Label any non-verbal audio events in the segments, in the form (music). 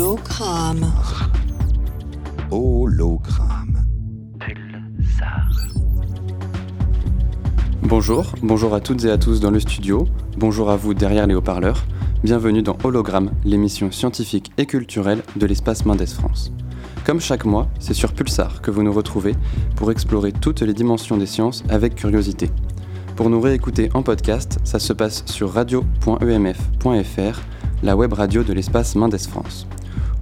Hologramme. Hologramme. Bonjour, bonjour à toutes et à tous dans le studio, bonjour à vous derrière les haut-parleurs, bienvenue dans Hologramme, l'émission scientifique et culturelle de l'espace Mendes France. Comme chaque mois, c'est sur Pulsar que vous nous retrouvez pour explorer toutes les dimensions des sciences avec curiosité. Pour nous réécouter en podcast, ça se passe sur radio.emf.fr, la web radio de l'espace Mendes France.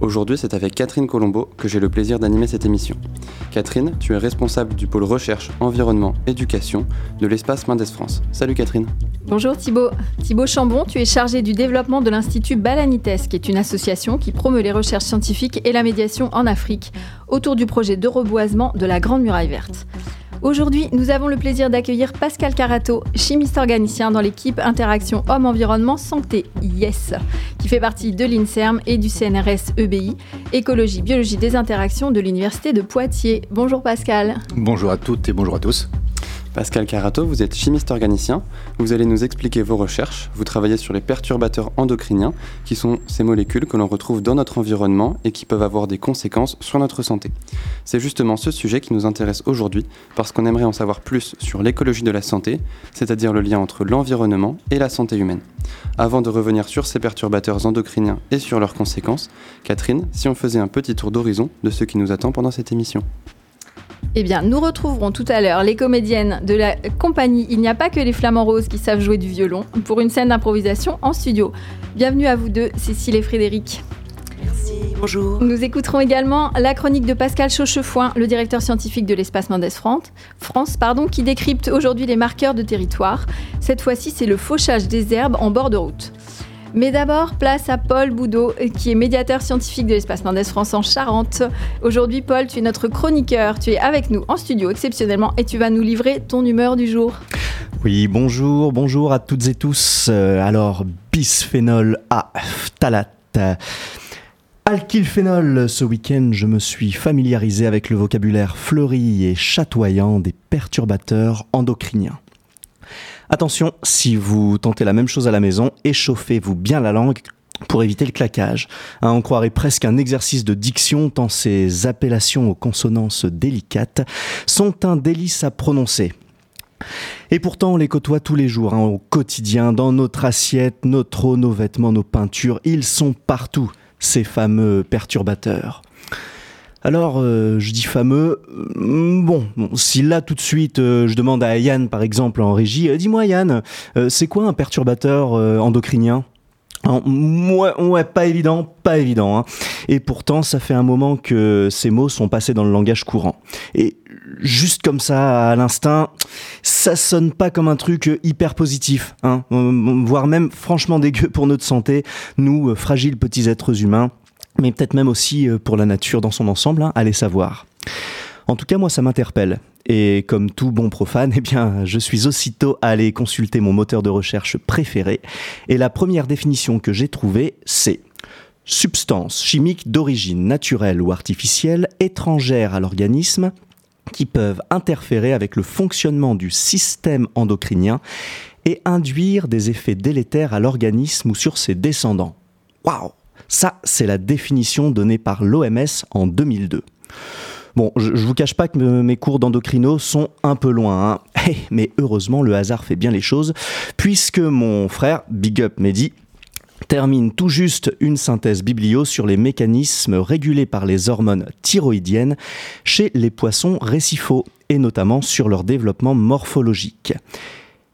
Aujourd'hui, c'est avec Catherine Colombo que j'ai le plaisir d'animer cette émission. Catherine, tu es responsable du pôle recherche, environnement, éducation de l'espace Mendes France. Salut Catherine. Bonjour Thibaut. Thibaut Chambon, tu es chargé du développement de l'Institut Balanites, qui est une association qui promeut les recherches scientifiques et la médiation en Afrique autour du projet de reboisement de la Grande Muraille Verte. Aujourd'hui, nous avons le plaisir d'accueillir Pascal Carato, chimiste organicien dans l'équipe Interaction Homme-Environnement Santé, YES, qui fait partie de l'INSERM et du CNRS EBI, Écologie, Biologie des Interactions de l'Université de Poitiers. Bonjour Pascal. Bonjour à toutes et bonjour à tous. Pascal Carato, vous êtes chimiste organicien. Vous allez nous expliquer vos recherches. Vous travaillez sur les perturbateurs endocriniens, qui sont ces molécules que l'on retrouve dans notre environnement et qui peuvent avoir des conséquences sur notre santé. C'est justement ce sujet qui nous intéresse aujourd'hui, parce qu'on aimerait en savoir plus sur l'écologie de la santé, c'est-à-dire le lien entre l'environnement et la santé humaine. Avant de revenir sur ces perturbateurs endocriniens et sur leurs conséquences, Catherine, si on faisait un petit tour d'horizon de ce qui nous attend pendant cette émission. Eh bien, nous retrouverons tout à l'heure les comédiennes de la compagnie Il n'y a pas que les flamants roses qui savent jouer du violon pour une scène d'improvisation en studio. Bienvenue à vous deux, Cécile et Frédéric. Merci, bonjour. Nous écouterons également la chronique de Pascal Chauchefoin, le directeur scientifique de l'espace Mendes France, France pardon, qui décrypte aujourd'hui les marqueurs de territoire. Cette fois-ci, c'est le fauchage des herbes en bord de route. Mais d'abord, place à Paul Boudot, qui est médiateur scientifique de l'espace Mendes France en Charente. Aujourd'hui, Paul, tu es notre chroniqueur. Tu es avec nous en studio exceptionnellement et tu vas nous livrer ton humeur du jour. Oui, bonjour, bonjour à toutes et tous. Euh, alors, bisphénol A, phthalate. Alkylphénol, ce week-end, je me suis familiarisé avec le vocabulaire fleuri et chatoyant des perturbateurs endocriniens. Attention, si vous tentez la même chose à la maison, échauffez-vous bien la langue pour éviter le claquage. Hein, on croirait presque un exercice de diction tant ces appellations aux consonances délicates sont un délice à prononcer. Et pourtant, on les côtoie tous les jours, hein, au quotidien, dans notre assiette, notre eau, nos vêtements, nos peintures. Ils sont partout, ces fameux perturbateurs. Alors, euh, je dis fameux. euh, Bon, si là tout de suite, euh, je demande à Yann, par exemple, en régie, dis-moi Yann, c'est quoi un perturbateur endocrinien? Ouais, ouais, pas évident, pas évident. hein. Et pourtant, ça fait un moment que ces mots sont passés dans le langage courant. Et juste comme ça, à l'instinct, ça sonne pas comme un truc hyper positif, hein, voire même franchement dégueu pour notre santé, nous, fragiles petits êtres humains mais peut-être même aussi euh, pour la nature dans son ensemble, hein, allez savoir. En tout cas, moi, ça m'interpelle. Et comme tout bon profane, (laughs) eh bien, je suis aussitôt allé consulter mon moteur de recherche préféré. Et la première définition que j'ai trouvée, c'est substance chimique d'origine naturelle ou artificielle étrangère à l'organisme qui peuvent interférer avec le fonctionnement du système endocrinien et induire des effets délétères à l'organisme ou sur ses descendants. Waouh ça, c'est la définition donnée par l'OMS en 2002. Bon, je, vous cache pas que me- mes cours d'endocrino sont un peu loin, hein. (laughs) Eh, mais heureusement le hasard fait bien les choses, puisque mon frère, Big Up Mehdi, termine tout juste une synthèse biblio sur les mécanismes régulés par les hormones thyroïdiennes chez les poissons récifaux, et notamment sur leur développement morphologique.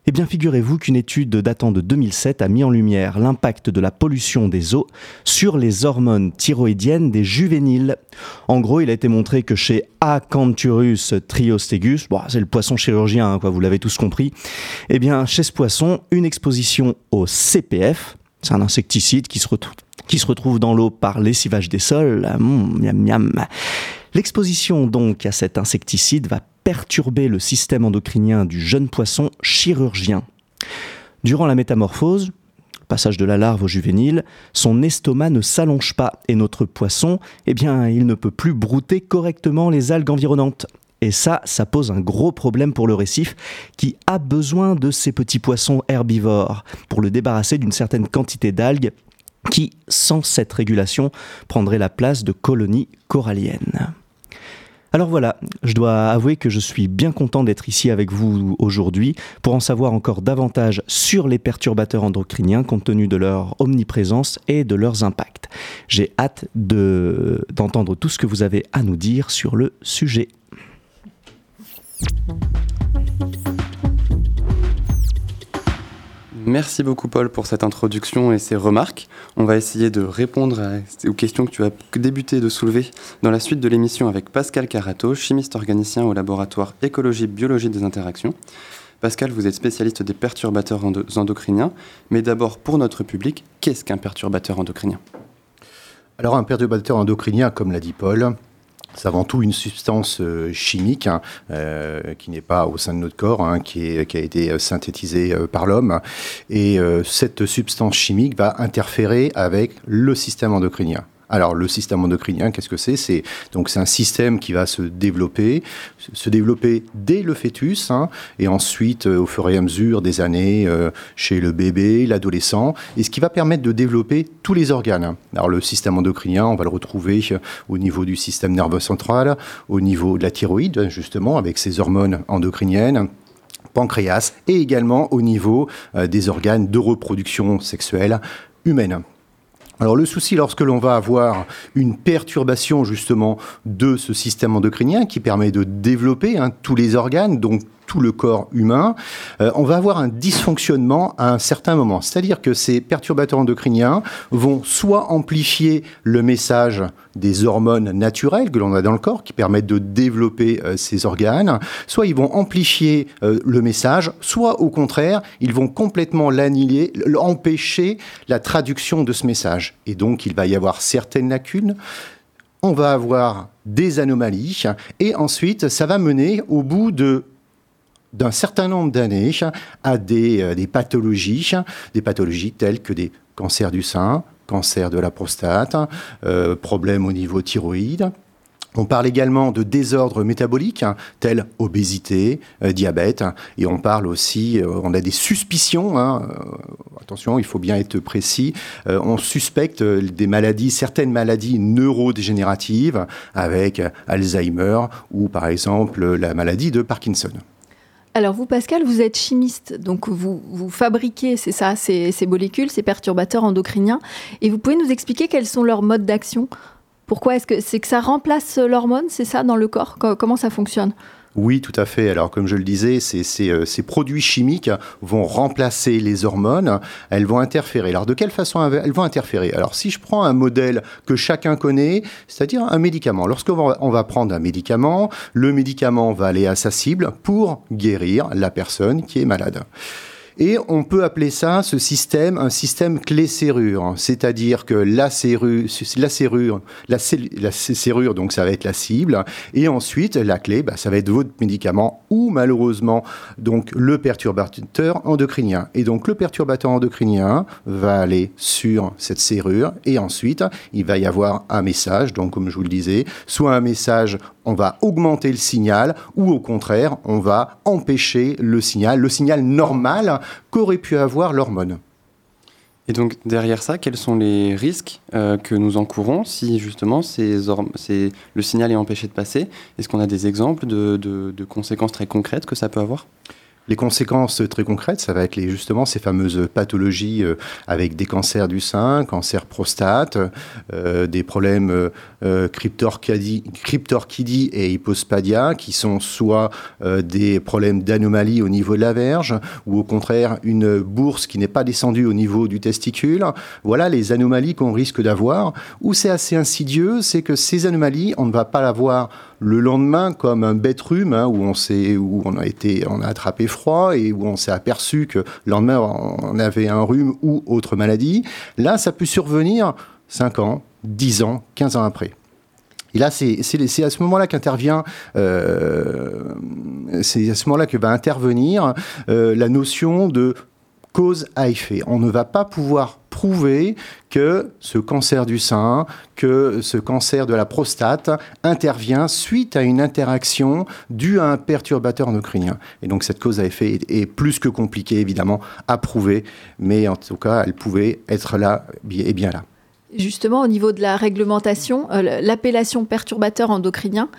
Eh bien, figurez-vous qu'une étude datant de 2007 a mis en lumière l'impact de la pollution des eaux sur les hormones thyroïdiennes des juvéniles. En gros, il a été montré que chez Acanthurus triostegus, bon, c'est le poisson chirurgien, hein, quoi, vous l'avez tous compris, eh bien, chez ce poisson, une exposition au CPF, c'est un insecticide qui se retrouve dans l'eau par lessivage des sols. Mmh, miam, miam. L'exposition donc à cet insecticide va perturber le système endocrinien du jeune poisson chirurgien. Durant la métamorphose, passage de la larve au juvénile, son estomac ne s'allonge pas et notre poisson, eh bien, il ne peut plus brouter correctement les algues environnantes. Et ça, ça pose un gros problème pour le récif qui a besoin de ces petits poissons herbivores pour le débarrasser d'une certaine quantité d'algues qui, sans cette régulation, prendraient la place de colonies coralliennes. Alors voilà, je dois avouer que je suis bien content d'être ici avec vous aujourd'hui pour en savoir encore davantage sur les perturbateurs endocriniens compte tenu de leur omniprésence et de leurs impacts. J'ai hâte d'entendre tout ce que vous avez à nous dire sur le sujet. Merci beaucoup Paul pour cette introduction et ces remarques. On va essayer de répondre aux questions que tu as débuté de soulever dans la suite de l'émission avec Pascal Carato, chimiste organicien au laboratoire Écologie Biologie des interactions. Pascal, vous êtes spécialiste des perturbateurs endocriniens, mais d'abord pour notre public, qu'est-ce qu'un perturbateur endocrinien? Alors un perturbateur endocrinien, comme l'a dit Paul, c'est avant tout une substance euh, chimique hein, euh, qui n'est pas au sein de notre corps, hein, qui, a été euh, synthétisée par l'homme. Et cette substance chimique va interférer avec le système endocrinien. Alors le système endocrinien, qu'est-ce que c'est? C'est donc c'est un système qui va se développer, se développer dès le fœtus hein, et ensuite euh, au fur et à mesure des années euh, chez le bébé, l'adolescent, et ce qui va permettre de développer tous les organes. Alors le système endocrinien, on va le retrouver euh, au niveau du système nerveux central, au niveau de la thyroïde justement avec ses hormones endocriniennes pancréas et également au niveau des organes de reproduction sexuelle humaine. Alors le souci lorsque l'on va avoir une perturbation justement de ce système endocrinien qui permet de développer hein, tous les organes, donc tout le corps humain, euh, on va avoir un dysfonctionnement à un certain moment. C'est-à-dire que ces perturbateurs endocriniens vont soit amplifier le message des hormones naturelles que l'on a dans le corps qui permettent de développer euh, ces organes, soit ils vont amplifier euh, le message, soit au contraire, ils vont complètement l'annihiler, empêcher la traduction de ce message. Et donc il va y avoir certaines lacunes, on va avoir des anomalies, et ensuite ça va mener au bout de d'un certain nombre d'années à des, euh, pathologies, des pathologies telles que des cancers du sein, cancer de la prostate, euh, problèmes au niveau thyroïde. On parle également de désordres métaboliques hein, tels obésité, euh, diabète, et on parle aussi, on a des suspicions, hein, attention, il faut bien être précis, on suspecte des maladies, certaines maladies neurodégénératives avec Alzheimer ou par exemple la maladie de Parkinson. Alors vous, Pascal, vous êtes chimiste, donc vous, fabriquez, c'est ça, ces, ces, molécules, ces perturbateurs endocriniens, et vous pouvez nous expliquer quels sont leurs modes d'action? Pourquoi est-ce que c'est que ça remplace l'hormone, c'est ça, dans le corps? Comment ça fonctionne? Oui, tout à fait. Alors, comme je le disais, ces, euh, ces, produits chimiques vont remplacer les hormones, elles vont interférer. Alors, de quelle façon elles vont interférer? Alors, si je prends un modèle que chacun connaît, c'est-à-dire un médicament. Lorsqu'on va, prendre un médicament, le médicament va aller à sa cible pour guérir la personne qui est malade. Et on peut appeler ça, ce système, un système clé-serrure. C'est-à-dire que la serrure, la serrure, donc ça va être la cible. Et ensuite, la clé, bah, ça va être votre médicament ou malheureusement, donc le perturbateur endocrinien. Et donc le perturbateur endocrinien va aller sur cette serrure et ensuite, il va y avoir un message, donc comme je vous le disais, soit un message on va augmenter le signal ou au contraire, on va empêcher le signal, le signal normal qu'aurait pu avoir l'hormone. Et donc derrière ça, quels sont les risques euh, que nous encourons si justement le signal est empêché de passer? Est-ce qu'on a des exemples de conséquences très concrètes que ça peut avoir? Les conséquences très concrètes, ça va être justement ces fameuses pathologies euh, avec des cancers du sein, cancer prostate, euh, des problèmes euh cryptorchidie, et hypospadia, qui sont soit des problèmes d'anomalie au niveau de la verge, ou au contraire une bourse qui n'est pas descendue au niveau du testicule. Voilà les anomalies qu'on risque d'avoir. Où c'est assez insidieux, c'est que ces anomalies, on ne va pas l'avoir le lendemain comme un bête rhume hein, où on s'est où on a été on a attrapé froid et où on s'est aperçu que le lendemain on avait un rhume ou autre maladie. Là, ça peut survenir 5 ans, 10 ans, 15 ans après. Et là, c'est à ce moment-là qu'intervient, euh, c'est à ce moment-là que va intervenir euh, la notion de cause à effet. On ne va pas pouvoir prouvé que ce cancer du sein, que ce cancer de la prostate intervient suite à une interaction due à un perturbateur endocrinien. Et donc cette cause à effet est plus que compliquée évidemment à prouver, mais en tout cas elle pouvait être là et bien là. Justement, au niveau de la réglementation, euh, l'appellation perturbateur endocrinien,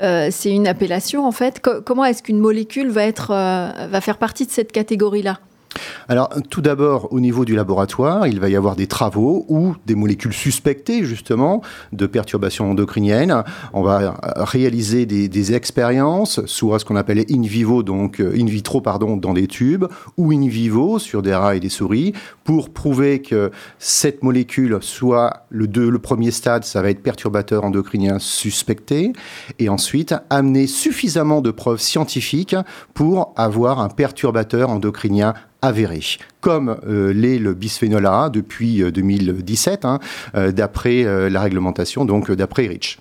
euh, c'est une appellation en fait. comment est-ce qu'une molécule va, être, euh, va faire partie de cette catégorie-là? Alors, tout d'abord, au niveau du laboratoire, il va y avoir des travaux ou des molécules suspectées, justement, de perturbations endocriniennes. On va réaliser des, expériences, soit ce qu'on appelle in vivo, donc in vitro, pardon, dans des tubes, ou in vivo sur des rats et des souris, pour prouver que cette molécule, soit le, le premier stade, ça va être perturbateur endocrinien suspecté, et ensuite amener suffisamment de preuves scientifiques pour avoir un perturbateur endocrinien avéré, comme euh, l'est le bisphénol A depuis 2017, euh, hein, euh, d'après la réglementation, donc d'après REACH.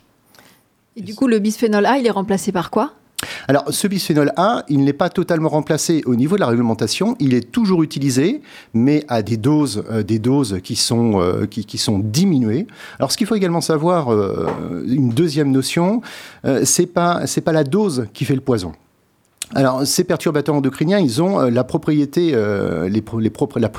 Et du coup, le bisphénol A, il est remplacé par quoi? Alors, ce bisphénol A, il n'est pas totalement remplacé au niveau de la réglementation. Il est toujours utilisé, mais à des doses, des doses qui sont, qui, sont diminuées. Alors, ce qu'il faut également savoir, une deuxième notion, c'est pas, c'est pas la dose qui fait le poison. Alors, ces perturbateurs endocriniens, ils ont euh, la propriété, euh,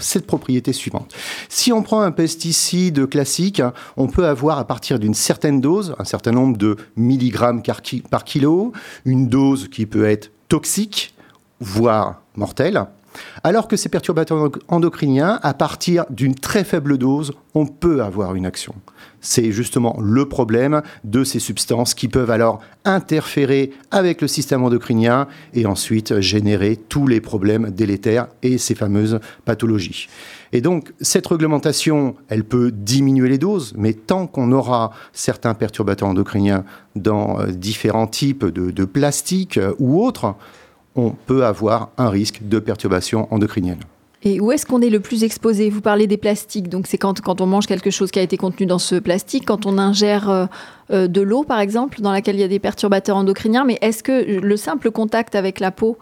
cette propriété suivante. Si on prend un pesticide classique, on peut avoir à partir d'une certaine dose, un certain nombre de milligrammes par kilo, une dose qui peut être toxique, voire mortelle. Alors que ces perturbateurs endocriniens, à partir d'une très faible dose, on peut avoir une action. C'est justement le problème de ces substances qui peuvent alors interférer avec le système endocrinien et ensuite générer tous les problèmes délétères et ces fameuses pathologies. Et donc, cette réglementation, elle peut diminuer les doses, mais tant qu'on aura certains perturbateurs endocriniens dans euh, différents types de, plastiques euh, ou autres, on peut avoir un risque de perturbation endocrinienne. Et où est-ce qu'on est le plus exposé? Vous parlez des plastiques, donc c'est quand, on mange quelque chose qui a été contenu dans ce plastique, quand on ingère euh, euh, de l'eau par exemple, dans laquelle il y a des perturbateurs endocriniens, mais est-ce que le simple contact avec la peau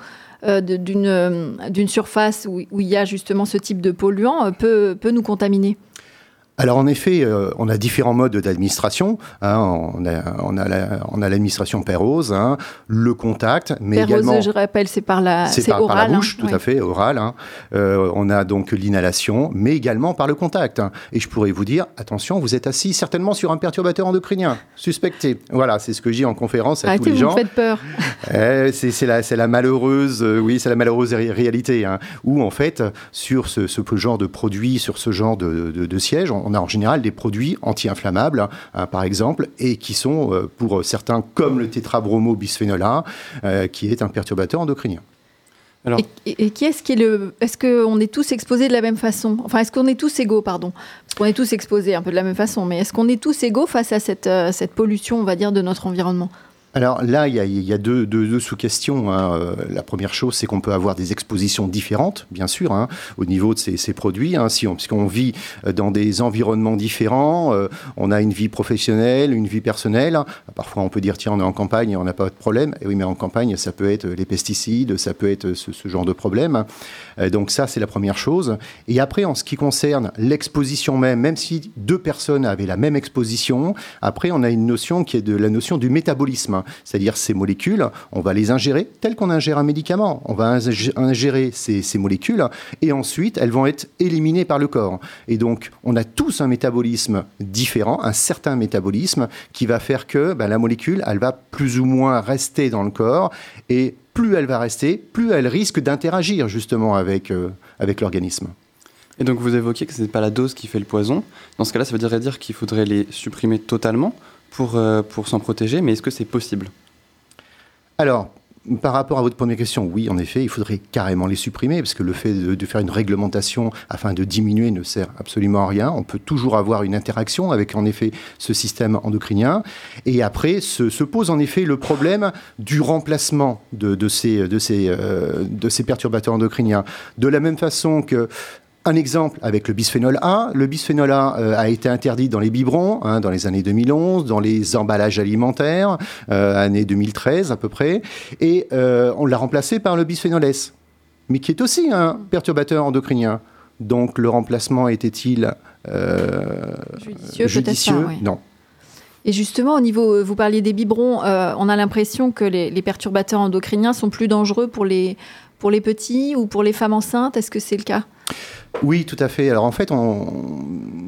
euh, d'une surface où, il y a justement ce type de polluant peut nous contaminer? Alors en effet, euh, on a différents modes d'administration. Hein. on a, on a l'administration pérose, hein, le contact, mais également. je rappelle, c'est par la, c'est par, la bouche, hein. tout à fait, oral. Euh, on a donc l'inhalation, mais également par le contact. Et je pourrais vous dire, attention, vous êtes assis certainement sur un perturbateur endocrinien suspecté. Voilà, c'est ce que je dis en conférence à tous les gens. Vous faites peur. (laughs) Eh, c'est la, la, malheureuse, euh, oui, c'est la malheureuse réalité, où en fait, sur ce, ce, genre de produit, sur ce genre de, de, de siège, on a en général des produits anti-inflammables, hein, par exemple, et qui sont, euh, pour certains, comme le tétrabromo bisphénol A, euh, qui est un perturbateur endocrinien. Alors... Et, qui est-ce qui est le. Est-ce qu'on est tous exposés de la même façon? Enfin, est-ce qu'on est tous égaux, pardon? Parce qu'on est tous exposés un peu de la même façon, mais est-ce qu'on est tous égaux face à cette, euh, cette pollution, on va dire, de notre environnement? Alors là, il y a, deux, sous-questions. Hein. Euh, la première chose, c'est qu'on peut avoir des expositions différentes, bien sûr, hein, au niveau de ces, produits. Hein, si on, puisqu'on vit dans des environnements différents, euh, on a une vie professionnelle, une vie personnelle. Parfois, on peut dire, tiens, on est en campagne on n'a pas de problème. Et oui, mais en campagne, ça peut être les pesticides, ça peut être ce, genre de problème. Euh, donc ça, c'est la première chose. Et après, en ce qui concerne l'exposition même, même si deux personnes avaient la même exposition, après, on a une notion qui est de la notion du métabolisme. C'est-à-dire ces molécules, on va les ingérer tel qu'on ingère un médicament. On va ingérer ces, molécules et ensuite elles vont être éliminées par le corps. Et donc on a tous un métabolisme différent, un certain métabolisme qui va faire que ben, la molécule, elle va plus ou moins rester dans le corps et plus elle va rester, plus elle risque d'interagir justement avec, euh, avec l'organisme. Et donc vous évoquiez que ce n'est pas la dose qui fait le poison. Dans ce cas-là, ça veut dire qu'il faudrait les supprimer totalement pour, euh, pour s'en protéger, mais est-ce que c'est possible? Alors, par rapport à votre première question, oui, en effet, il faudrait carrément les supprimer, parce que le fait de, faire une réglementation afin de diminuer ne sert absolument à rien. On peut toujours avoir une interaction avec, en effet, ce système endocrinien. Et après, se, pose en effet le problème du remplacement de, ces, de, ces, euh, de ces perturbateurs endocriniens. De la même façon que un exemple avec le bisphénol A. Le bisphénol A euh, a été interdit dans les biberons hein, dans les années 2011, dans les emballages alimentaires, euh, année 2013 à peu près, et euh, on l'a remplacé par le bisphénol S, mais qui est aussi un perturbateur endocrinien. Donc le remplacement était-il judicieux, Non. Et justement, au niveau, vous parliez des biberons, on a l'impression que les, les, perturbateurs endocriniens sont plus dangereux pour les, pour les petits ou pour les femmes enceintes. Est-ce que c'est le cas? Oui, tout à fait. Alors en fait,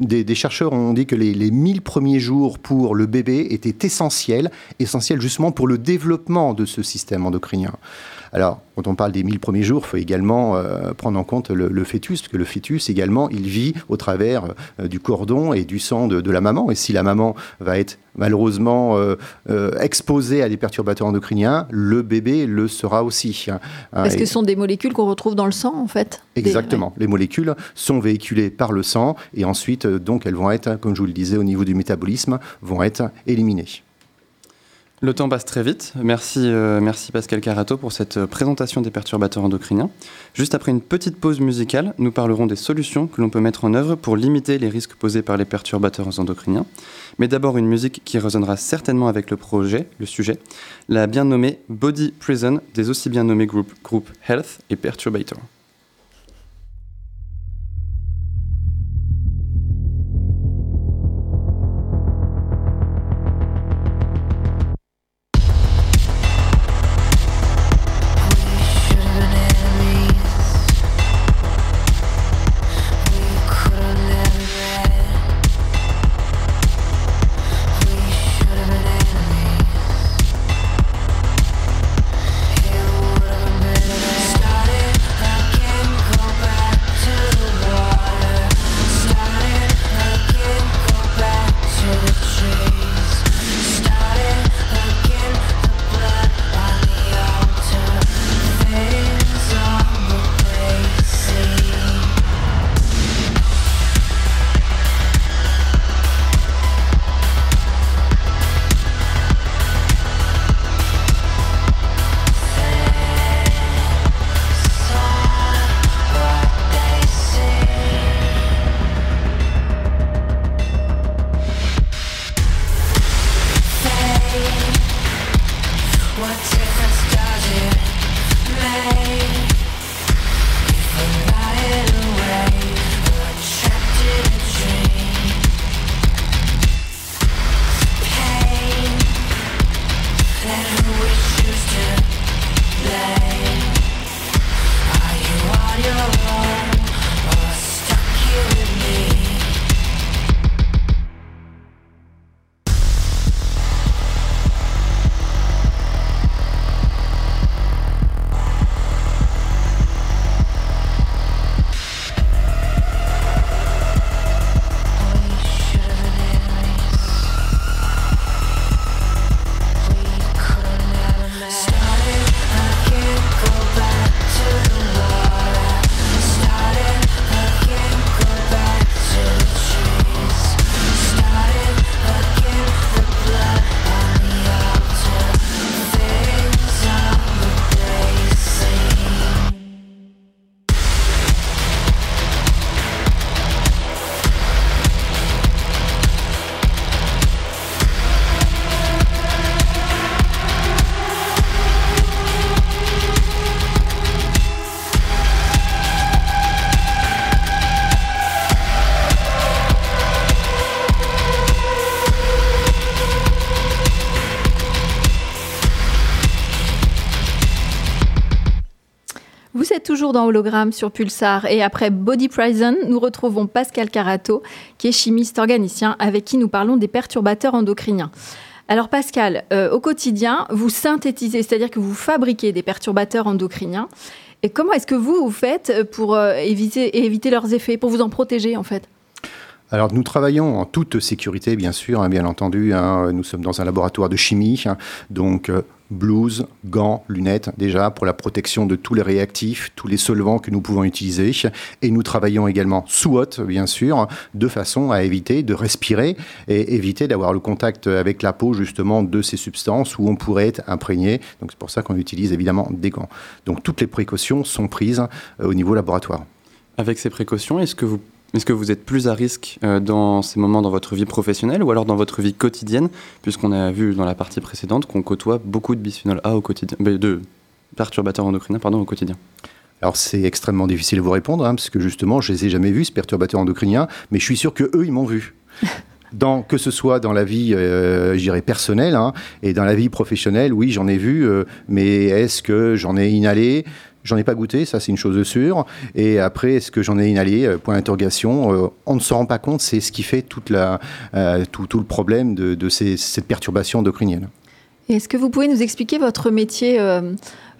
des, chercheurs ont dit que les, les 1000 premiers jours pour le bébé étaient essentiels, essentiels justement pour le développement de ce système endocrinien. Alors, quand on parle des 1000 premiers jours, il faut également euh, prendre en compte le, fœtus, parce que le fœtus également, il vit au travers euh, du cordon et du sang de, la maman. Et si la maman va être malheureusement euh, exposée à des perturbateurs endocriniens, le bébé le sera aussi. Hein. Parce que ce sont des molécules qu'on retrouve dans le sang, en fait Exactement. Les molécules sont véhiculées par le sang et ensuite, donc, elles vont être, comme je vous le disais, au niveau du métabolisme, vont être éliminées. Le temps passe très vite. Merci, euh, merci Pascal Carato pour cette euh, présentation des perturbateurs endocriniens. Juste après une petite pause musicale, nous parlerons des solutions que l'on peut mettre en œuvre pour limiter les risques posés par les perturbateurs endocriniens. Mais d'abord une musique qui résonnera certainement avec le projet, le sujet, la bien nommée Body Prison des aussi bien nommés groupes group Health et Perturbator. Dans Hologramme sur Pulsar et après Body Prison, nous retrouvons Pascal Carato, qui est chimiste organicien, avec qui nous parlons des perturbateurs endocriniens. Alors Pascal, euh, au quotidien, vous synthétisez, c'est-à-dire que vous fabriquez des perturbateurs endocriniens. Et comment est-ce que vous, vous faites pour euh, éviter, éviter leurs effets, pour vous en protéger en fait? Alors nous travaillons en toute sécurité, bien sûr, hein, bien entendu. Hein. nous sommes dans un laboratoire de chimie, hein. donc euh, blouse, gants, lunettes, déjà pour la protection de tous les réactifs, tous les solvants que nous pouvons utiliser. Et nous travaillons également sous haute, bien sûr, de façon à éviter de respirer et éviter d'avoir le contact avec la peau, justement, de ces substances où on pourrait être imprégné. Donc c'est pour ça qu'on utilise évidemment des gants. Donc toutes les précautions sont prises euh, au niveau laboratoire. Avec ces précautions, est-ce que vous est-ce que vous êtes plus à risque euh, dans ces moments dans votre vie professionnelle ou alors dans votre vie quotidienne, puisqu'on a vu dans la partie précédente qu'on côtoie beaucoup de bisphénol A au quotidien, de perturbateurs endocriniens pardon, au quotidien. Alors c'est extrêmement difficile de vous répondre, hein, parce que justement, je les ai jamais vus, ce perturbateur endocrinien, mais je suis sûr que eux, ils m'ont vu. (laughs) Dans, que ce soit dans la vie, euh, je dirais, personnelle hein, et dans la vie professionnelle, oui, j'en ai vu, euh, mais est-ce que j'en ai inhalé? J'en ai pas goûté, ça c'est une chose sûre. Et après, est-ce que j'en ai inhalé euh, Point d'interrogation. Euh, on ne se rend pas compte, c'est ce qui fait euh, tout, le problème de, cette perturbation endocrinienne. Est-ce que vous pouvez nous expliquer votre métier euh,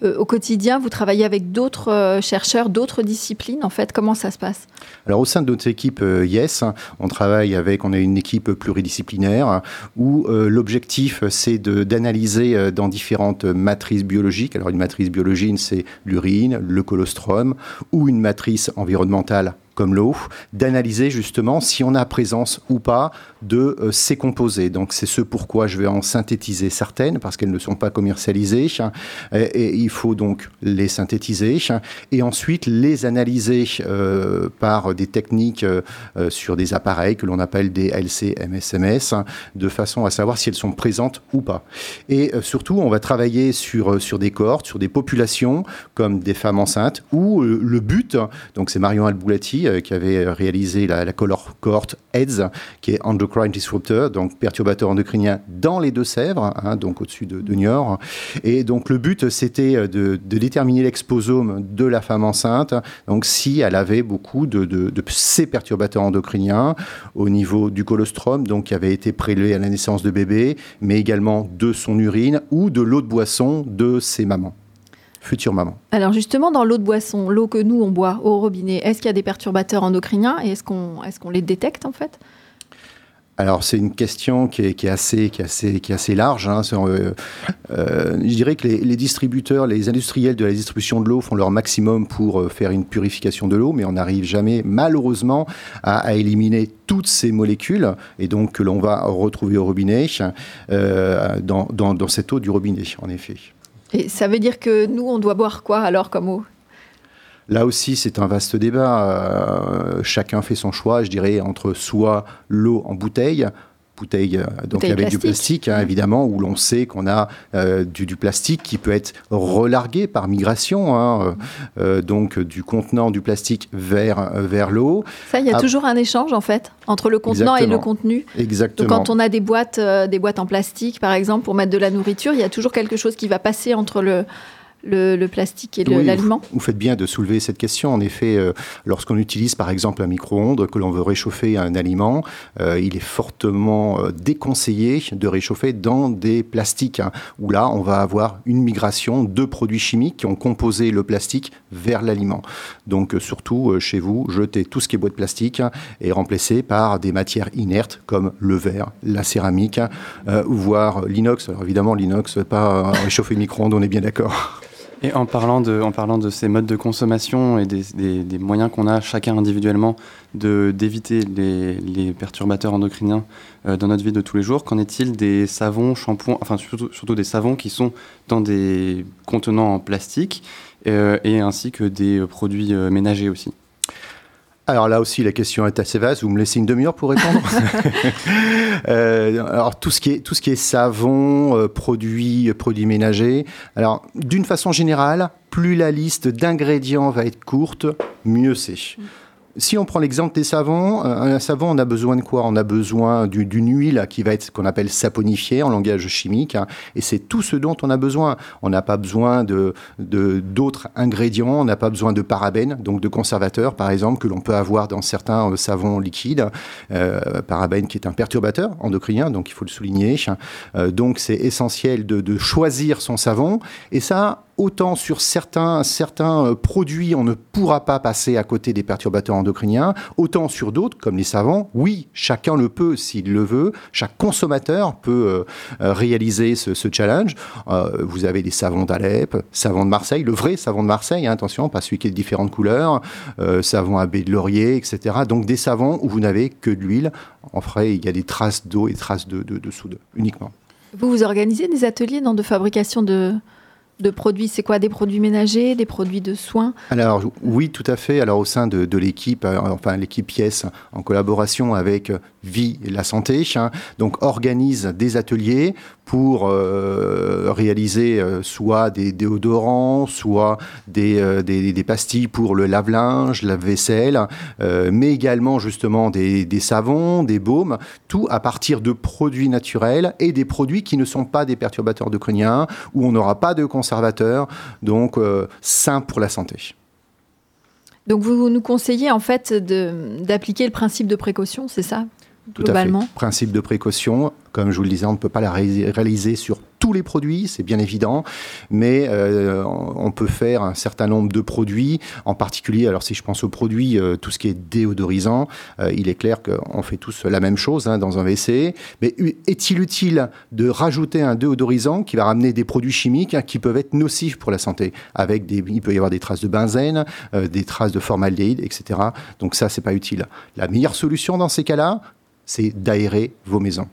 euh, au quotidien? Vous travaillez avec d'autres euh, chercheurs, d'autres disciplines, en fait. Comment ça se passe? Alors, au sein de notre équipe Yes, on travaille avec, on a une équipe pluridisciplinaire où l'objectif, c'est d'analyser dans différentes matrices biologiques. Alors, une matrice biologique, c'est l'urine, le colostrum, ou une matrice environnementale comme l'eau, d'analyser justement si on a présence ou pas de euh, ces composés. Donc c'est ce pourquoi je vais en synthétiser certaines parce qu'elles ne sont pas commercialisées et, et, il faut donc les synthétiser et ensuite les analyser euh, par des techniques euh, sur des appareils que l'on appelle des LC-MSMS de façon à savoir si elles sont présentes ou pas. Et euh, surtout on va travailler sur, sur des cohortes, sur des populations comme des femmes enceintes où euh, le but, donc c'est Marion Alboulati euh, qui avait réalisé la, la cohorte AIDS qui est endocrine disruptor, donc perturbateur endocrinien dans les Deux-Sèvres, hein, donc au-dessus de, de Niort. Et donc le but, c'était de, de, déterminer l'exposome de la femme enceinte, donc si elle avait beaucoup de, ces perturbateurs endocriniens au niveau du colostrum, donc qui avait été prélevé à la naissance de bébé, mais également de son urine ou de l'eau de boisson de ses mamans future maman. Alors justement, dans l'eau de boisson, l'eau que nous, on boit au robinet, est-ce qu'il y a des perturbateurs endocriniens et est-ce qu'on est qu'on les détecte en fait? Alors c'est une question qui est, assez, qui est assez, qui est assez large. Hein. Euh, euh, je dirais que les, distributeurs, les industriels de la distribution de l'eau font leur maximum pour faire une purification de l'eau, mais on n'arrive jamais, malheureusement, à, éliminer toutes ces molécules, et donc que l'on va retrouver au robinet, euh, dans, dans, dans cette eau du robinet, en effet. Et ça veut dire que nous, on doit boire quoi alors comme eau? Là aussi, c'est un vaste débat. Euh, chacun fait son choix, je dirais, entre soit l'eau en bouteille, bouteille, euh, donc bouteille avec plastique. du plastique, hein, évidemment, où l'on sait qu'on a euh, du, du, plastique qui peut être relargué par migration, hein, euh, donc du contenant du plastique vers, vers l'eau. Ça, il y a ah, toujours un échange, en fait, entre le contenant et le contenu. Exactement. Donc, quand on a des boîtes, euh, des boîtes en plastique, par exemple, pour mettre de la nourriture, il y a toujours quelque chose qui va passer entre le le, le, plastique et oui, l'aliment vous, vous, faites bien de soulever cette question. En effet, euh, lorsqu'on utilise par exemple un micro-ondes, que l'on veut réchauffer un aliment, euh, il est fortement euh, déconseillé de réchauffer dans des plastiques, hein, où là, on va avoir une migration de produits chimiques qui ont composé le plastique vers l'aliment. Donc, surtout chez vous, jetez tout ce qui est boîte plastique hein, et remplacez par des matières inertes comme le verre, la céramique, voire l'inox. Alors évidemment, l'inox, pas réchauffer le micro-ondes, on est bien d'accord. Et en parlant, de, en parlant de ces modes de consommation et des, des, des moyens qu'on a chacun individuellement d'éviter les, les, perturbateurs endocriniens euh, dans notre vie de tous les jours, qu'en est-il des savons, shampoings, enfin surtout, surtout, des savons qui sont dans des contenants en plastique euh, et ainsi que des produits euh, ménagers aussi? Alors là aussi, la question est assez vaste. Vous me laissez une demi-heure pour répondre? (laughs) euh, alors tout ce qui est tout ce qui est savon, euh, produits, produits ménagers. Alors d'une façon générale, plus la liste d'ingrédients va être courte, mieux c'est. Si on prend l'exemple des savons, un savon, on a besoin de quoi? On a besoin d'une huile qui va être ce qu'on appelle saponifiée en langage chimique, hein, et c'est tout ce dont on a besoin. On n'a pas besoin de d'autres ingrédients, on n'a pas besoin de parabènes, donc de conservateurs, par exemple, que l'on peut avoir dans certains euh, savons liquides. Euh, parabène qui est un perturbateur endocrinien, donc il faut le souligner. Euh, donc c'est essentiel de, de choisir son savon, et ça, autant sur certains, certains produits, on ne pourra pas passer à côté des perturbateurs endocriniens, autant sur d'autres, comme les savons, oui, chacun le peut s'il le veut, chaque consommateur peut euh, réaliser ce, challenge. Euh, vous avez des savons d'Alep, savon de Marseille, le vrai savon de Marseille, hein, attention, pas celui qui est de différentes couleurs, euh, savon à baie de laurier, etc. Donc des savons où vous n'avez que de l'huile. En frais, il y a des traces d'eau et traces de, de, de soude uniquement. Vous vous organisez des ateliers dans de fabrication de, de produits C'est quoi Des produits ménagers, des produits de soins? Alors oui, tout à fait. Alors au sein de, l'équipe, euh, enfin l'équipe pièce, en collaboration avec Vie et la Santé, hein, donc organise des ateliers pour euh, réaliser euh, soit des déodorants, soit des, des, pastilles pour le lave-linge, lave-vaisselle, mais également justement des, des savons, des baumes, tout à partir de produits naturels et des produits qui ne sont pas des perturbateurs endocriniens, où on n'aura pas de conservateurs, donc euh, sains pour la santé. Donc vous nous conseillez en fait d'appliquer le principe de précaution, c'est ça? Globalement. Principe de précaution, comme je vous le disais, on ne peut pas la réaliser sur tous les produits, c'est bien évident, mais euh, on peut faire un certain nombre de produits, en particulier, alors si je pense aux produits, euh, tout ce qui est déodorisant, euh, il est clair qu'on fait tous la même chose hein, dans un WC, mais est-il utile de rajouter un déodorisant qui va ramener des produits chimiques qui peuvent être nocifs pour la santé, avec des, il peut y avoir des traces de benzène, des traces de formaldéhyde, etc. Donc ça, c'est pas utile. La meilleure solution dans ces cas-là, c'est d'aérer vos maisons.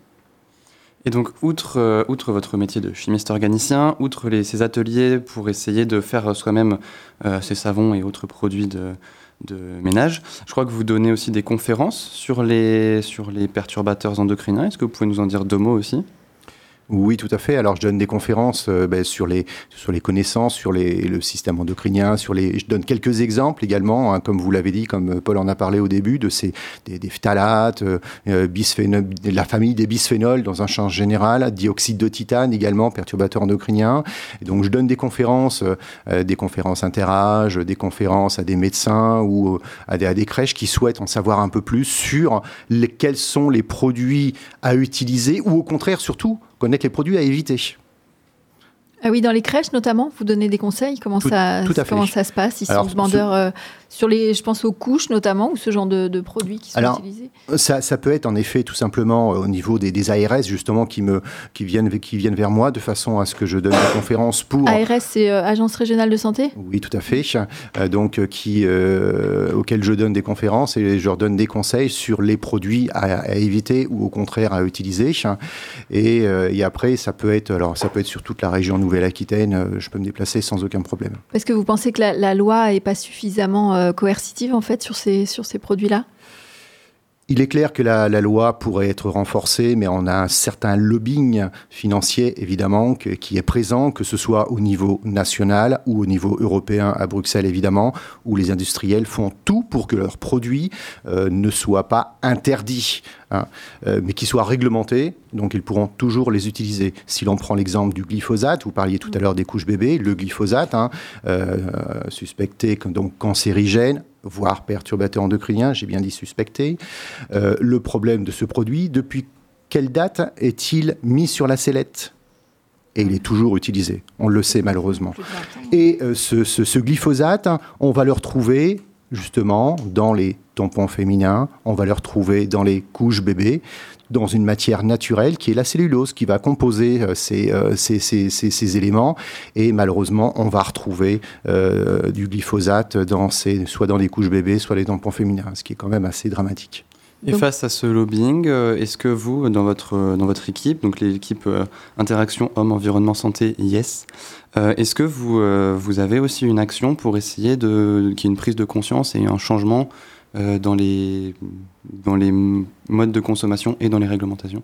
Et donc, outre, euh, votre métier de chimiste organicien, outre ces ateliers pour essayer de faire soi-même euh, ces savons et autres produits de, de, ménage, je crois que vous donnez aussi des conférences sur les, sur les perturbateurs endocriniens. Est-ce que vous pouvez nous en dire deux mots aussi? Oui, tout à fait. Alors, je donne des conférences euh, ben, sur, les, connaissances, sur le système endocrinien, sur les. Je donne quelques exemples également, hein, comme vous l'avez dit, comme Paul en a parlé au début, de ces des, phtalates, euh, euh la famille des bisphénols dans un champ général, dioxyde de titane également, perturbateur endocrinien. Donc, je donne des conférences, euh, des conférences interâges, des conférences à des médecins ou à des, crèches qui souhaitent en savoir un peu plus sur quels sont les produits à utiliser ou au contraire, surtout, connaître les produits à éviter. Ah oui, dans les crèches notamment, vous donnez des conseils Comment, ça, comment ça se passe Ils sont demandeurs euh, sur les, je pense aux couches notamment, ou ce genre de, produits qui sont Alors, utilisés ça, ça, peut être en effet tout simplement euh, au niveau des, des, ARS justement qui, me, qui, viennent, qui viennent vers moi de façon à ce que je donne des conférences pour... ARS, c'est euh, Agence Régionale de Santé? Oui, tout à fait. donc, qui, auxquels je donne des conférences et je leur donne des conseils sur les produits à, éviter ou au contraire à utiliser. Et, et, après, ça peut, être, alors, ça peut être sur toute la région Nouvelle-Aquitaine, euh, je peux me déplacer sans aucun problème. Est-ce que vous pensez que la, loi n'est pas suffisamment euh, coercitive en fait sur ces, sur ces produits-là? Il est clair que la, loi pourrait être renforcée, mais on a un certain lobbying financier, évidemment, qui est présent, que ce soit au niveau national ou au niveau européen à Bruxelles, évidemment, où les industriels font tout pour que leurs produits euh, ne soient pas interdits, hein, euh, mais qu'ils soient réglementés, donc ils pourront toujours les utiliser. Si l'on prend l'exemple du glyphosate, vous parliez tout à l'heure des couches bébés, le glyphosate, hein, euh, suspecté donc cancérigène, voire perturbateur endocrinien, j'ai bien dit suspecté. Euh, le problème de ce produit, depuis quelle date est-il mis sur la sellette? Et il est toujours utilisé. On le sait malheureusement. Et euh, ce, glyphosate, on va le retrouver justement dans les tampons féminins, on va le retrouver dans les couches bébés dans une matière naturelle qui est la cellulose, qui va composer euh, euh, ces, ces, ces, éléments. Et malheureusement, on va retrouver euh, du glyphosate dans ces, soit dans les couches bébés, soit les tampons féminins, ce qui est quand même assez dramatique. Et face à ce lobbying, est-ce que vous, dans votre, dans votre équipe, donc l'équipe Interaction Homme, Environnement, Santé, Yes, est-ce que vous, vous avez aussi une action pour essayer de, qu'il y ait une prise de conscience et un changement euh, dans, les, dans les modes de consommation et dans les réglementations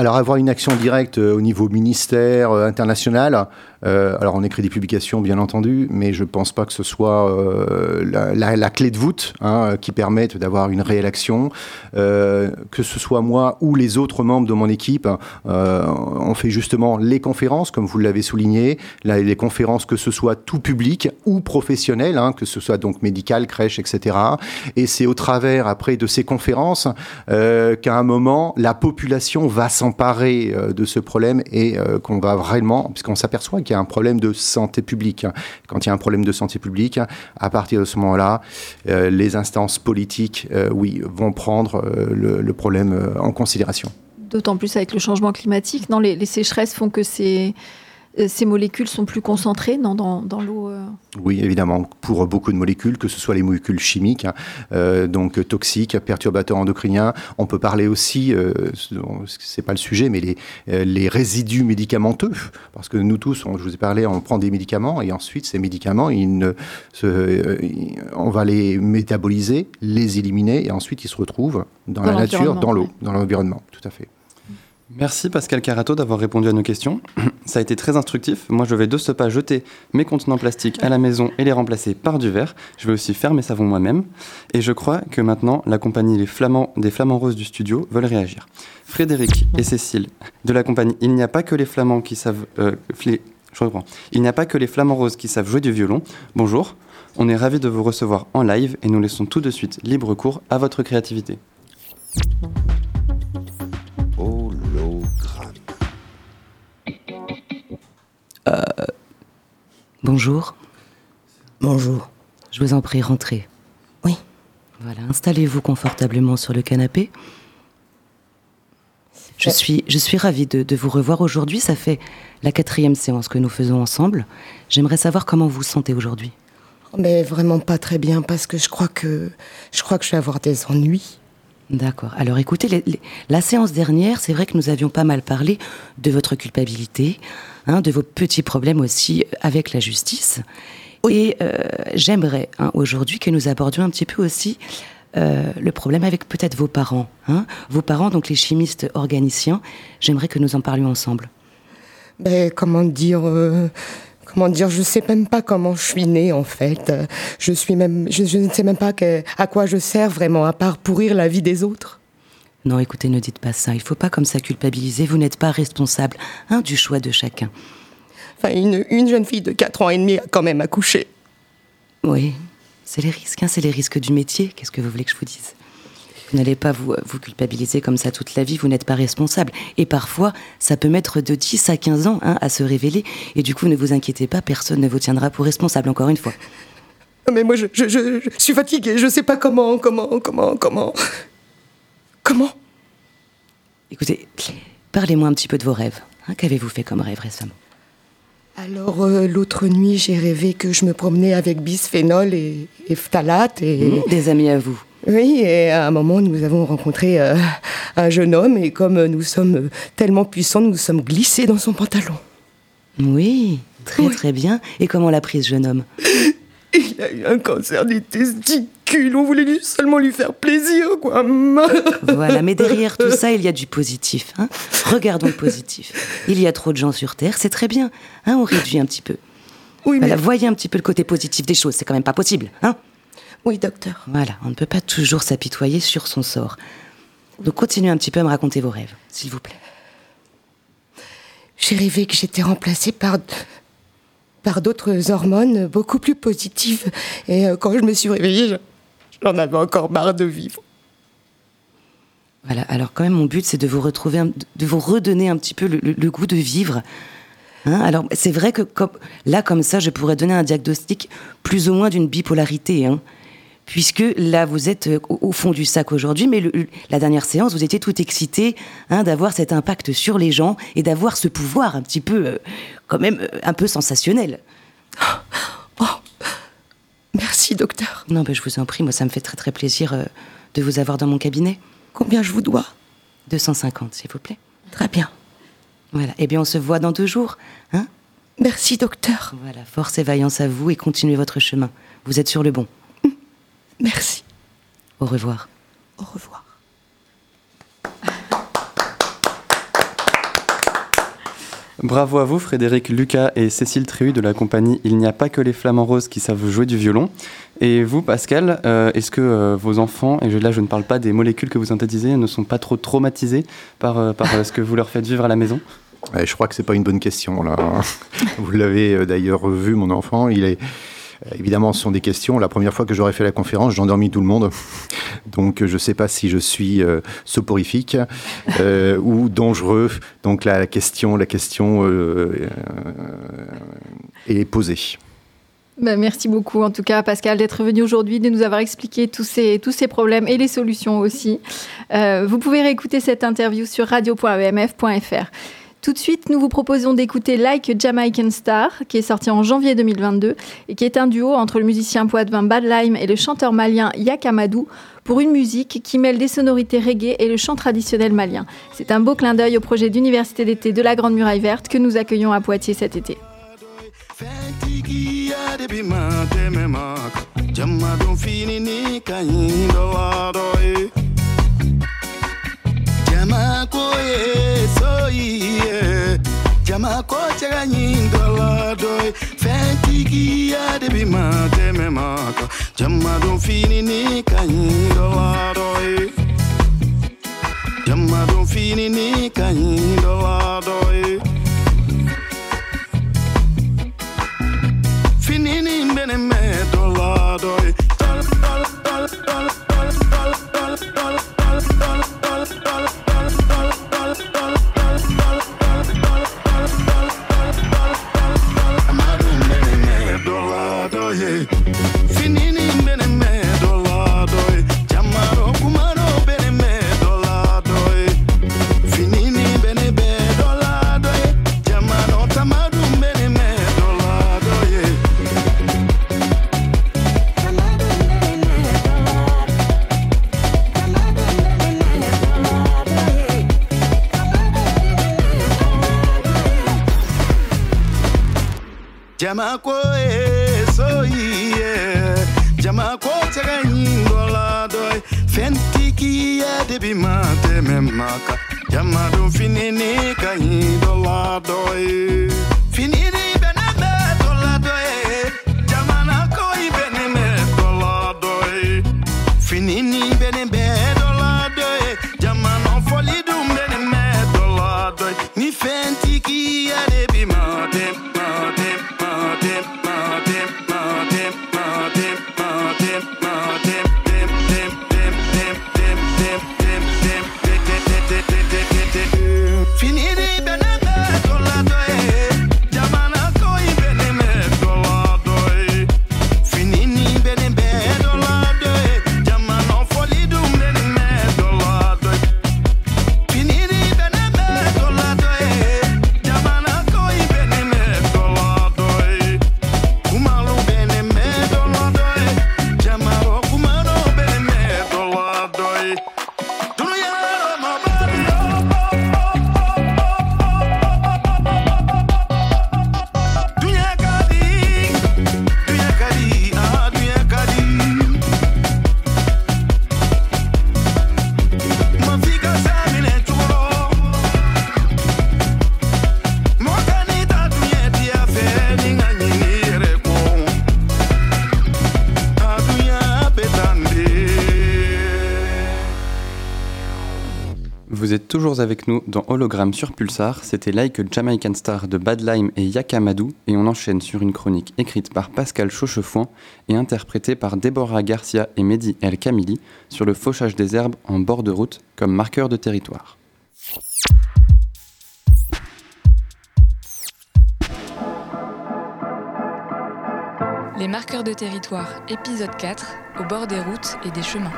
alors avoir une action directe euh, au niveau ministère euh, international, euh, alors on écrit des publications bien entendu, mais je ne pense pas que ce soit la, clé de voûte hein, qui permette d'avoir une réelle action. que ce soit moi ou les autres membres de mon équipe, on fait justement les conférences, comme vous l'avez souligné, les conférences que ce soit tout public ou professionnel, hein, que ce soit donc médical, crèche, etc. Et c'est au travers après de ces conférences qu'à un moment la population va s'emparer euh, de ce problème et euh, qu'on va vraiment, puisqu'on s'aperçoit qu'il y a un problème de santé publique. Quand il y a un problème de santé publique, à partir de ce moment-là, euh, les instances politiques, oui, vont prendre le, problème en considération. D'autant plus avec le changement climatique, non les, sécheresses font que ces, euh, ces molécules sont plus concentrées dans, dans, l'eau euh Oui, évidemment, pour beaucoup de molécules, que ce soit les molécules chimiques, hein, euh, donc toxiques, perturbateurs endocriniens. On peut parler aussi, euh, c'est pas le sujet, mais les, les résidus médicamenteux, parce que nous tous, on, je vous ai parlé, on prend des médicaments et ensuite ces médicaments, ils ne, on va les métaboliser, les éliminer et ensuite ils se retrouvent dans, dans la nature, dans l'eau, dans l'environnement, tout à fait. Merci Pascal Carato d'avoir répondu à nos questions. Ça a été très instructif. Moi, je vais de ce pas jeter mes contenants plastiques à la maison et les remplacer par du verre. Je vais aussi faire mes savons moi-même. Et je crois que maintenant, la compagnie Les Flamands, des Flamands Roses du studio veulent réagir. Frédéric et Cécile de la compagnie Il n'y a pas que les Flamands qui savent... Euh, je reprends. Il n'y a pas que les Flamands Roses qui savent jouer du violon. Bonjour. On est ravis de vous recevoir en live et nous laissons tout de suite libre cours à votre créativité. Euh, bonjour. Bonjour. Je vous en prie, rentrez. Oui. Voilà, installez-vous confortablement sur le canapé. Je suis, je suis ravie de, vous revoir aujourd'hui. Ça fait la quatrième séance que nous faisons ensemble. J'aimerais savoir comment vous vous sentez aujourd'hui. Mais vraiment pas très bien parce que je crois que je crois que je vais avoir des ennuis. D'accord. Alors écoutez, la séance dernière, c'est vrai que nous avions pas mal parlé de votre culpabilité, hein, de vos petits problèmes aussi avec la justice. Et euh, j'aimerais hein, aujourd'hui que nous abordions un petit peu aussi euh, le problème avec peut-être vos parents. Hein. Vos parents, donc les chimistes organiciens, j'aimerais que nous en parlions ensemble. Ben, comment dire euh, comment dire, je sais même pas comment je suis née en fait. Je suis même, je, ne sais même pas à quoi je sers vraiment, à part pourrir la vie des autres. Non, écoutez, ne dites pas ça. Il faut pas comme ça culpabiliser. Vous n'êtes pas responsable hein, du choix de chacun. Enfin, une, une, jeune fille de 4 ans et demi a quand même accouché. Oui, c'est les risques, hein, c'est les risques du métier. Qu'est-ce que vous voulez que je vous dise? Vous n'allez pas vous, vous culpabiliser comme ça toute la vie, vous n'êtes pas responsable. Et parfois, ça peut mettre de 10 à 15 ans hein, à se révéler. Et du coup, ne vous inquiétez pas, personne ne vous tiendra pour responsable, encore une fois. Mais moi, je, je, suis fatiguée, je ne sais pas comment, comment, comment, comment. Comment? Écoutez, parlez-moi un petit peu de vos rêves. Hein. Qu'avez-vous fait comme rêve récemment? Alors, euh, l'autre nuit, j'ai rêvé que je me promenais avec bisphénol et, et phtalate et... Des amis à vous oui, et à un moment, nous avons rencontré euh, un jeune homme, et comme nous sommes tellement puissants, nous nous sommes glissés dans son pantalon. Oui, très très bien. Et comment l'a pris ce jeune homme? Il a eu un cancer des On voulait seulement lui faire plaisir, quoi. (laughs) voilà, mais derrière tout ça, il y a du positif. Hein Regardons le positif. Il y a trop de gens sur Terre, c'est très bien. Hein on réduit un petit peu. Oui, mais... voyez un petit peu le côté positif des choses, c'est quand même pas possible. Hein oui, docteur. Voilà, on ne peut pas toujours s'apitoyer sur son sort. Donc continuez un petit peu à me raconter vos rêves, s'il vous plaît. J'ai rêvé que j'étais remplacée par par d'autres hormones beaucoup plus positives. Et euh, quand je me suis réveillée, (laughs) j'en avais encore marre de vivre. Voilà, alors quand même mon but c'est de vous retrouver, de vous redonner un petit peu le, goût de vivre. Hein alors c'est vrai que là comme ça je pourrais donner un diagnostic plus ou moins d'une bipolarité. Hein puisque là, vous êtes euh, au fond du sac aujourd'hui, mais la dernière séance, vous étiez tout excité hein, d'avoir cet impact sur les gens et d'avoir ce pouvoir un petit peu, euh, quand même, euh, un peu sensationnel. (laughs) Merci, docteur. Non, ben, je vous en prie, moi, ça me fait très très plaisir de vous avoir dans mon cabinet. Combien je vous dois? 250, s'il vous plaît. Très bien. Voilà. Eh bien, on se voit dans deux jours, hein? Merci, docteur. Voilà, force et vaillance à vous et continuez votre chemin. Vous êtes sur le bon. Merci. Au revoir. Au revoir. Bravo à vous Frédéric Lucas et Cécile Tréhu de la compagnie Il n'y a pas que les flamants roses qui savent jouer du violon. Et vous Pascal, euh, est-ce que euh, vos enfants, et là je ne parle pas des molécules que vous synthétisez, ne sont pas trop traumatisés par, euh, par ce que vous leur faites vivre à la maison? Je crois que c'est pas une bonne question là. (laughs) vous l'avez d'ailleurs vu mon enfant, il est évidemment, ce sont des questions. La première fois que j'aurais fait la conférence, j'ai endormi tout le monde. (laughs) Donc, je ne sais pas si je suis euh, soporifique euh, ou dangereux. Donc, la, question, la question est posée. Ben, merci beaucoup, en tout cas, Pascal, d'être venu aujourd'hui, de nous avoir expliqué tous ces, tous ces problèmes et les solutions aussi. vous pouvez réécouter cette interview sur radio.emf.fr. Tout de suite, nous vous proposons d'écouter Like a Jamaican Star, qui est sorti en janvier 2022 et qui est un duo entre le musicien poitevin Bad Lime et le chanteur malien Yak Amadou pour une musique qui mêle des sonorités reggae et le chant traditionnel malien. C'est un beau clin d'œil au projet d'université d'été de la Grande Muraille Verte que nous accueillons à Poitiers cet été. jama ko chaga nyin dola fenti kia de bi ma teme ma ko jama don fini ni kanyi dola doy jama don fini ni kanyi dola fini ni bene me do jama ko e ye jama ko tega ingola doy fenti kia ya debi ma te memaka jama do ka ingola avec nous dans Hologramme sur Pulsar, c'était Like a Jamaican Star de Bad Lime et Yakamadou, et on enchaîne sur une chronique écrite par Pascal Chauchefouin et interprétée par Deborah Garcia et Mehdi El Kamili sur le fauchage des herbes en bord de route comme marqueur de territoire. Les marqueurs de territoire, épisode 4, au bord des routes et des chemins.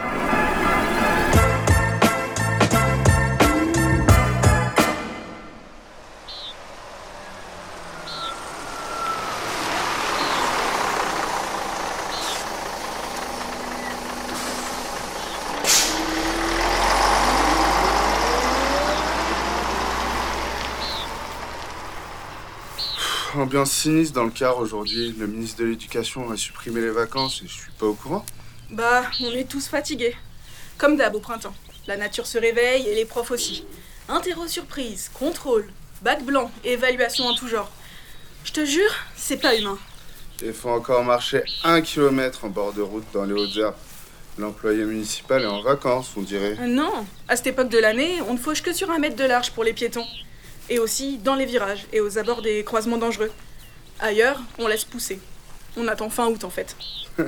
Ambiance sinistre dans le car aujourd'hui. Le ministre de l'Éducation a supprimé les vacances et je suis pas au courant. Bah, on est tous fatigués. Comme d'hab au printemps. La nature se réveille et les profs aussi. Interro surprise, contrôle, bac blanc, évaluation en tout genre. Je te jure, c'est pas humain. Il faut encore marcher un kilomètre en bord de route dans les Hautes-Herbes. L'employé municipal est en vacances, on dirait. Euh, Non, à cette époque de l'année, on ne fauche que sur un mètre de large pour les piétons. Et aussi dans les virages et aux abords des croisements dangereux. Ailleurs, on laisse pousser. On attend fin août en fait. (laughs)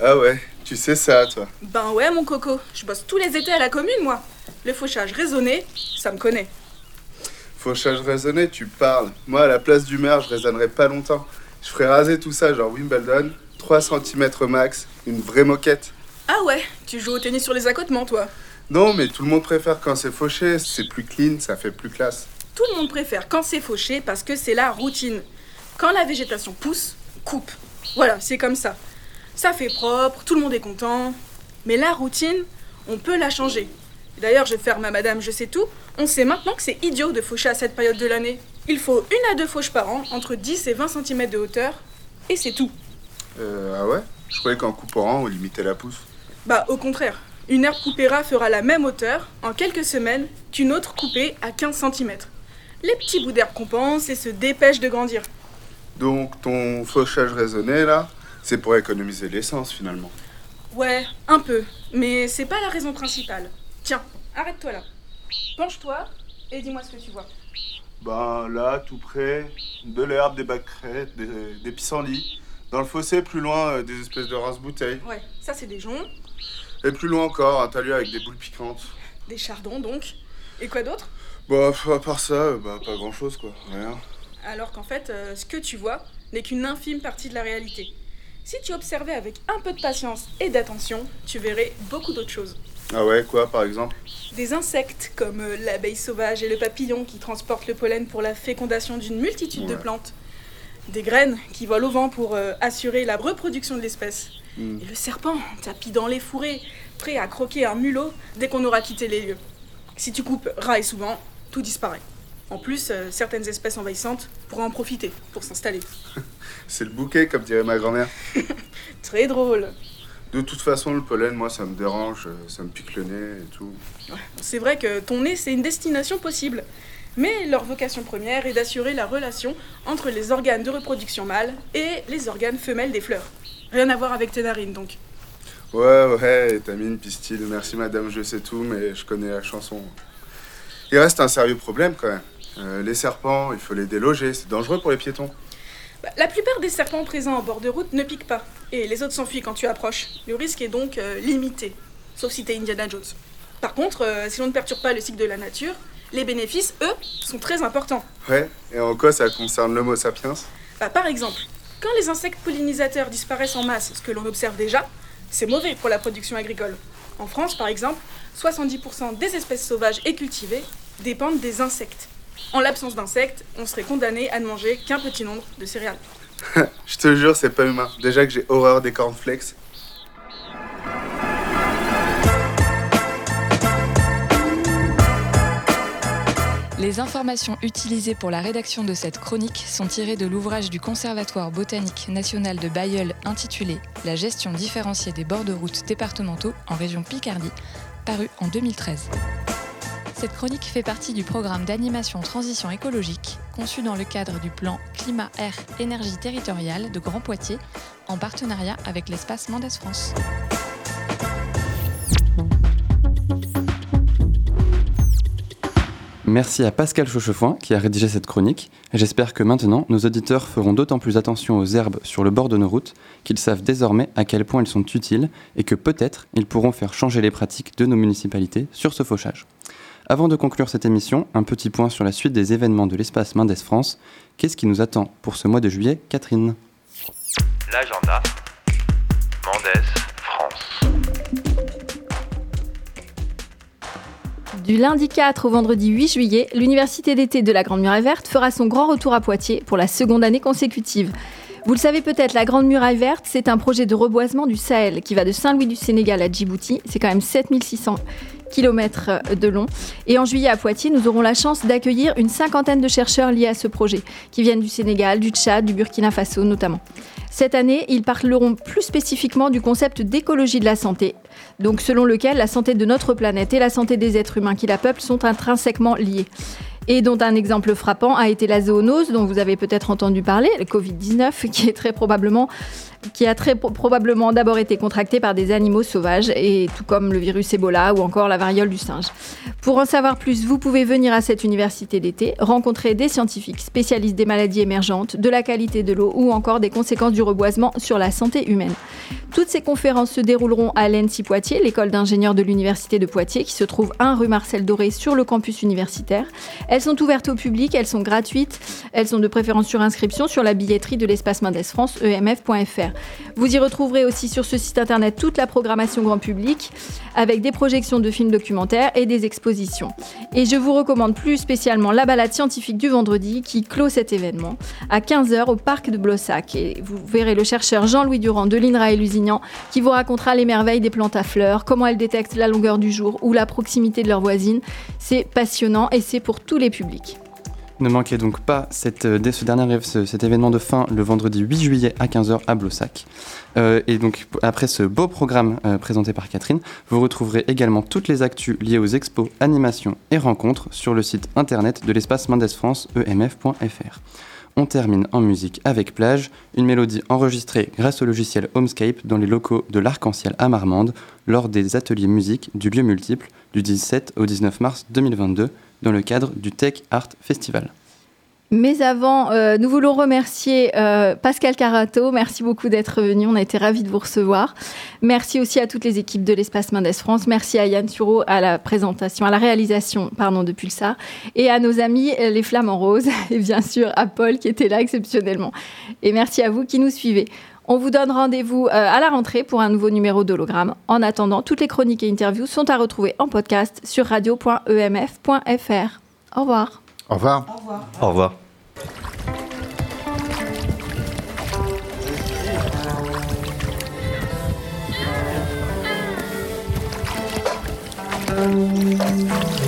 Ah ouais, tu sais ça, toi. Ben ouais, mon coco, je bosse tous les étés à la commune, moi. Le fauchage raisonné, ça me connaît. Fauchage raisonné, tu parles. Moi, à la place du maire, je raisonnerai pas longtemps. Je ferai raser tout ça, genre Wimbledon, 3 cm max, une vraie moquette. Ah ouais, tu joues au tennis sur les accotements, toi. Non, mais tout le monde préfère quand c'est fauché, c'est plus clean, ça fait plus classe. Tout le monde préfère quand c'est fauché parce que c'est la routine. Quand la végétation pousse, coupe. Voilà, c'est comme ça. Ça fait propre, tout le monde est content. Mais la routine, on peut la changer. D'ailleurs, je ferme à madame, je sais tout. On sait maintenant que c'est idiot de faucher à cette période de l'année. Il faut une à deux fauches par an, entre 10 et 20 cm de hauteur, et c'est tout. Euh, ah ouais? Je croyais qu'en coupant, on limitait la pousse. Bah, au contraire. Une herbe coupée ras fera la même hauteur en quelques semaines qu'une autre coupée à 15 cm. Les petits bouts d'herbe compensent et se dépêchent de grandir. Donc ton fauchage raisonné là, c'est pour économiser l'essence finalement. Ouais, un peu, mais c'est pas la raison principale. Tiens, arrête-toi là. Penche-toi et dis-moi ce que tu vois. Ben là, tout près, de l'herbe, des bacs crêtes, des, des pissenlits. Dans le fossé, plus loin, euh, des espèces de rince-bouteilles. Ouais, ça c'est des joncs, Et plus loin encore, un talus avec des boules piquantes. des chardons donc. Et quoi d'autre? Bah, à part ça, euh, bah, pas grand chose quoi, rien. Alors qu'en fait, euh, ce que tu vois n'est qu'une infime partie de la réalité. Si tu observais avec un peu de patience et d'attention, tu verrais beaucoup d'autres choses. Ah ouais, quoi par exemple? Des insectes comme euh, l'abeille sauvage et le papillon qui transportent le pollen pour la fécondation d'une multitude de plantes. Des graines qui volent au vent pour euh, assurer la reproduction de l'espèce. Hmm. Et le serpent, tapis dans les fourrés, prêt à croquer un mulot dès qu'on aura quitté les lieux. Si tu coupes ras et souvent, tout disparaît. En plus, euh, certaines espèces envahissantes pourraient en profiter pour s'installer. (laughs) C'est le bouquet, comme dirait ma grand-mère. (laughs) Très drôle. De toute façon, le pollen, moi, ça me dérange, euh, ça me pique le nez et tout. C'est vrai que ton nez, c'est une destination possible. Mais leur vocation première est d'assurer la relation entre les organes de reproduction mâles et les organes femelles des fleurs. Rien à voir avec tes narines, donc. Ouais, ouais, étamine, pistil, merci madame, je sais tout, mais je connais la chanson. Il reste un sérieux problème quand même. Euh, les serpents, il faut les déloger, c'est dangereux pour les piétons. Bah, la plupart des serpents présents en bord de route ne piquent pas. Et les autres s'enfuient quand tu approches. Le risque est donc euh, limité. Sauf si t'es Indiana Jones. Par contre, euh, si l'on ne perturbe pas le cycle de la nature, les bénéfices, eux, sont très importants. Ouais, et en quoi ça concerne l'homo sapiens? Bah, par exemple, quand les insectes pollinisateurs disparaissent en masse, ce que l'on observe déjà, c'est mauvais pour la production agricole. En France, par exemple, 70% des espèces sauvages et cultivées dépendent des insectes. En l'absence d'insectes, on serait condamné à ne manger qu'un petit nombre de céréales. (laughs) Je te jure, c'est pas humain. Déjà que j'ai horreur des cornflakes. Les informations utilisées pour la rédaction de cette chronique sont tirées de l'ouvrage du Conservatoire botanique national de Bayeul intitulé La gestion différenciée des bords de route départementaux en région Picardie, paru en 2013. Cette chronique fait partie du programme d'animation transition écologique conçu dans le cadre du plan Climat Air Énergie territoriale de Grand Poitiers en partenariat avec l'espace Mendes France. Merci à Pascal Chauchefoin qui a rédigé cette chronique. J'espère que maintenant, nos auditeurs feront d'autant plus attention aux herbes sur le bord de nos routes qu'ils savent désormais à quel point elles sont utiles et que peut-être ils pourront faire changer les pratiques de nos municipalités sur ce fauchage. Avant de conclure cette émission, un petit point sur la suite des événements de l'espace Mendes France. Qu'est-ce qui nous attend pour ce mois de juillet, Catherine? L'agenda Mendes France. Du lundi 4 au vendredi 8 juillet, l'université d'été de la Grande Muraille Verte fera son grand retour à Poitiers pour la seconde année consécutive. Vous le savez peut-être, la Grande Muraille Verte, c'est un projet de reboisement du Sahel qui va de Saint-Louis du Sénégal à Djibouti. C'est quand même 7600 km de long. Et en juillet à Poitiers, nous aurons la chance d'accueillir une cinquantaine de chercheurs liés à ce projet, qui viennent du Sénégal, du Tchad, du Burkina Faso notamment. Cette année, ils parleront plus spécifiquement du concept d'écologie de la santé, donc selon lequel la santé de notre planète et la santé des êtres humains qui la peuplent sont intrinsèquement liées. Et dont un exemple frappant a été la zoonose, dont vous avez peut-être entendu parler, le Covid-19, qui est très probablement qui a très pro- probablement d'abord été contracté par des animaux sauvages, et tout comme le virus Ebola ou encore la variole du singe. Pour en savoir plus, vous pouvez venir à cette université d'été, rencontrer des scientifiques spécialistes des maladies émergentes, de la qualité de l'eau ou encore des conséquences du reboisement sur la santé humaine. Toutes ces conférences se dérouleront à l'ENSI Poitiers, l'école d'ingénieurs de l'université de Poitiers, qui se trouve 1 rue Marcel Doré sur le campus universitaire. Elles sont ouvertes au public, elles sont gratuites, elles sont de préférence sur inscription sur la billetterie de l'espace Mendes France, emf.fr. Vous y retrouverez aussi sur ce site internet toute la programmation grand public avec des projections de films documentaires et des expositions. Et je vous recommande plus spécialement la balade scientifique du vendredi qui clôt cet événement à 15h au parc de Blossac. Et vous verrez le chercheur Jean-Louis Durand de l'INRA et Lusignan qui vous racontera les merveilles des plantes à fleurs, comment elles détectent la longueur du jour ou la proximité de leurs voisines. C'est passionnant et c'est pour tous les publics. Ne manquez donc pas euh, ce dernier ce- cet événement de fin le vendredi 8 juillet à 15h à Blossac. Euh, et donc après ce beau programme euh, présenté par Catherine, vous retrouverez également toutes les actus liées aux expos, animations et rencontres sur le site internet de l'espace Mendes France emf.fr. On termine en musique avec Plage, une mélodie enregistrée grâce au logiciel Homescape dans les locaux de l'Arc-en-Ciel à Marmande lors des ateliers musique du lieu multiple du 17 au 19 mars 2022 dans le cadre du Tech Art Festival. Mais avant, euh, nous voulons remercier euh, Pascal Carato. Merci beaucoup d'être venu. On a été ravis de vous recevoir. Merci aussi à toutes les équipes de l'Espace Mendes France. Merci à Yann Thureau à la présentation, à la réalisation pardon, de Pulsar. Et à nos amis les Flamands Roses. (laughs) Et bien sûr à Paul qui était là exceptionnellement. Et merci à vous qui nous suivez. On vous donne rendez-vous euh, à la rentrée pour un nouveau numéro d'hologramme. En attendant, toutes les chroniques et interviews sont à retrouver en podcast sur radio.emf.fr. Au revoir. Au revoir. Au revoir. Thank